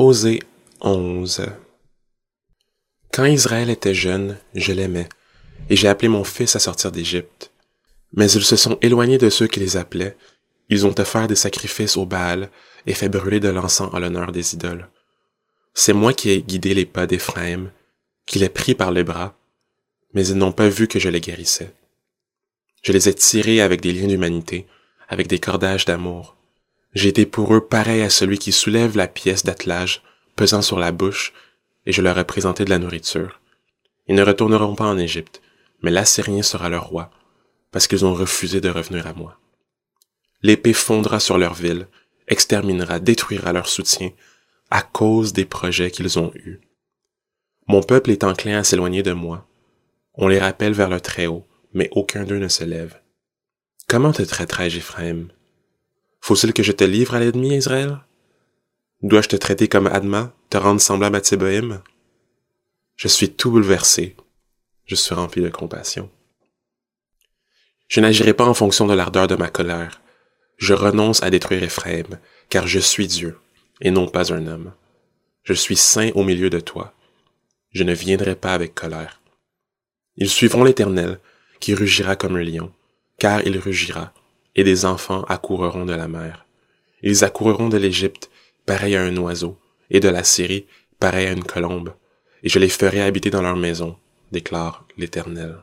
Osée 11 Quand Israël était jeune, je l'aimais, et j'ai appelé mon fils à sortir d'Égypte. Mais ils se sont éloignés de ceux qui les appelaient, ils ont offert des sacrifices au Baal et fait brûler de l'encens en l'honneur des idoles. C'est moi qui ai guidé les pas d'Éphraïm, qui les pris par les bras, mais ils n'ont pas vu que je les guérissais. Je les ai tirés avec des liens d'humanité, avec des cordages d'amour. Été pour eux pareil à celui qui soulève la pièce d'attelage pesant sur la bouche, et je leur ai présenté de la nourriture. Ils ne retourneront pas en Égypte, mais l'Assyrien sera leur roi, parce qu'ils ont refusé de revenir à moi. L'épée fondra sur leur ville, exterminera, détruira leur soutien, à cause des projets qu'ils ont eus. Mon peuple est enclin à s'éloigner de moi. On les rappelle vers le Très-Haut, mais aucun d'eux ne se lève. Comment te traiterai-je, Ephraim? Faut-il que je te livre à l'ennemi, Israël? Dois-je te traiter comme Adma, te rendre semblable à Tséboïm? Je suis tout bouleversé. Je suis rempli de compassion. Je n'agirai pas en fonction de l'ardeur de ma colère. Je renonce à détruire Ephraim, car je suis Dieu, et non pas un homme. Je suis saint au milieu de toi. Je ne viendrai pas avec colère. Ils suivront l'Éternel, qui rugira comme un lion, car il rugira, et des enfants accourront de la mer. Ils accourront de l'Égypte, pareil à un oiseau, et de la Syrie, pareil à une colombe, et je les ferai habiter dans leur maison, déclare l'Éternel.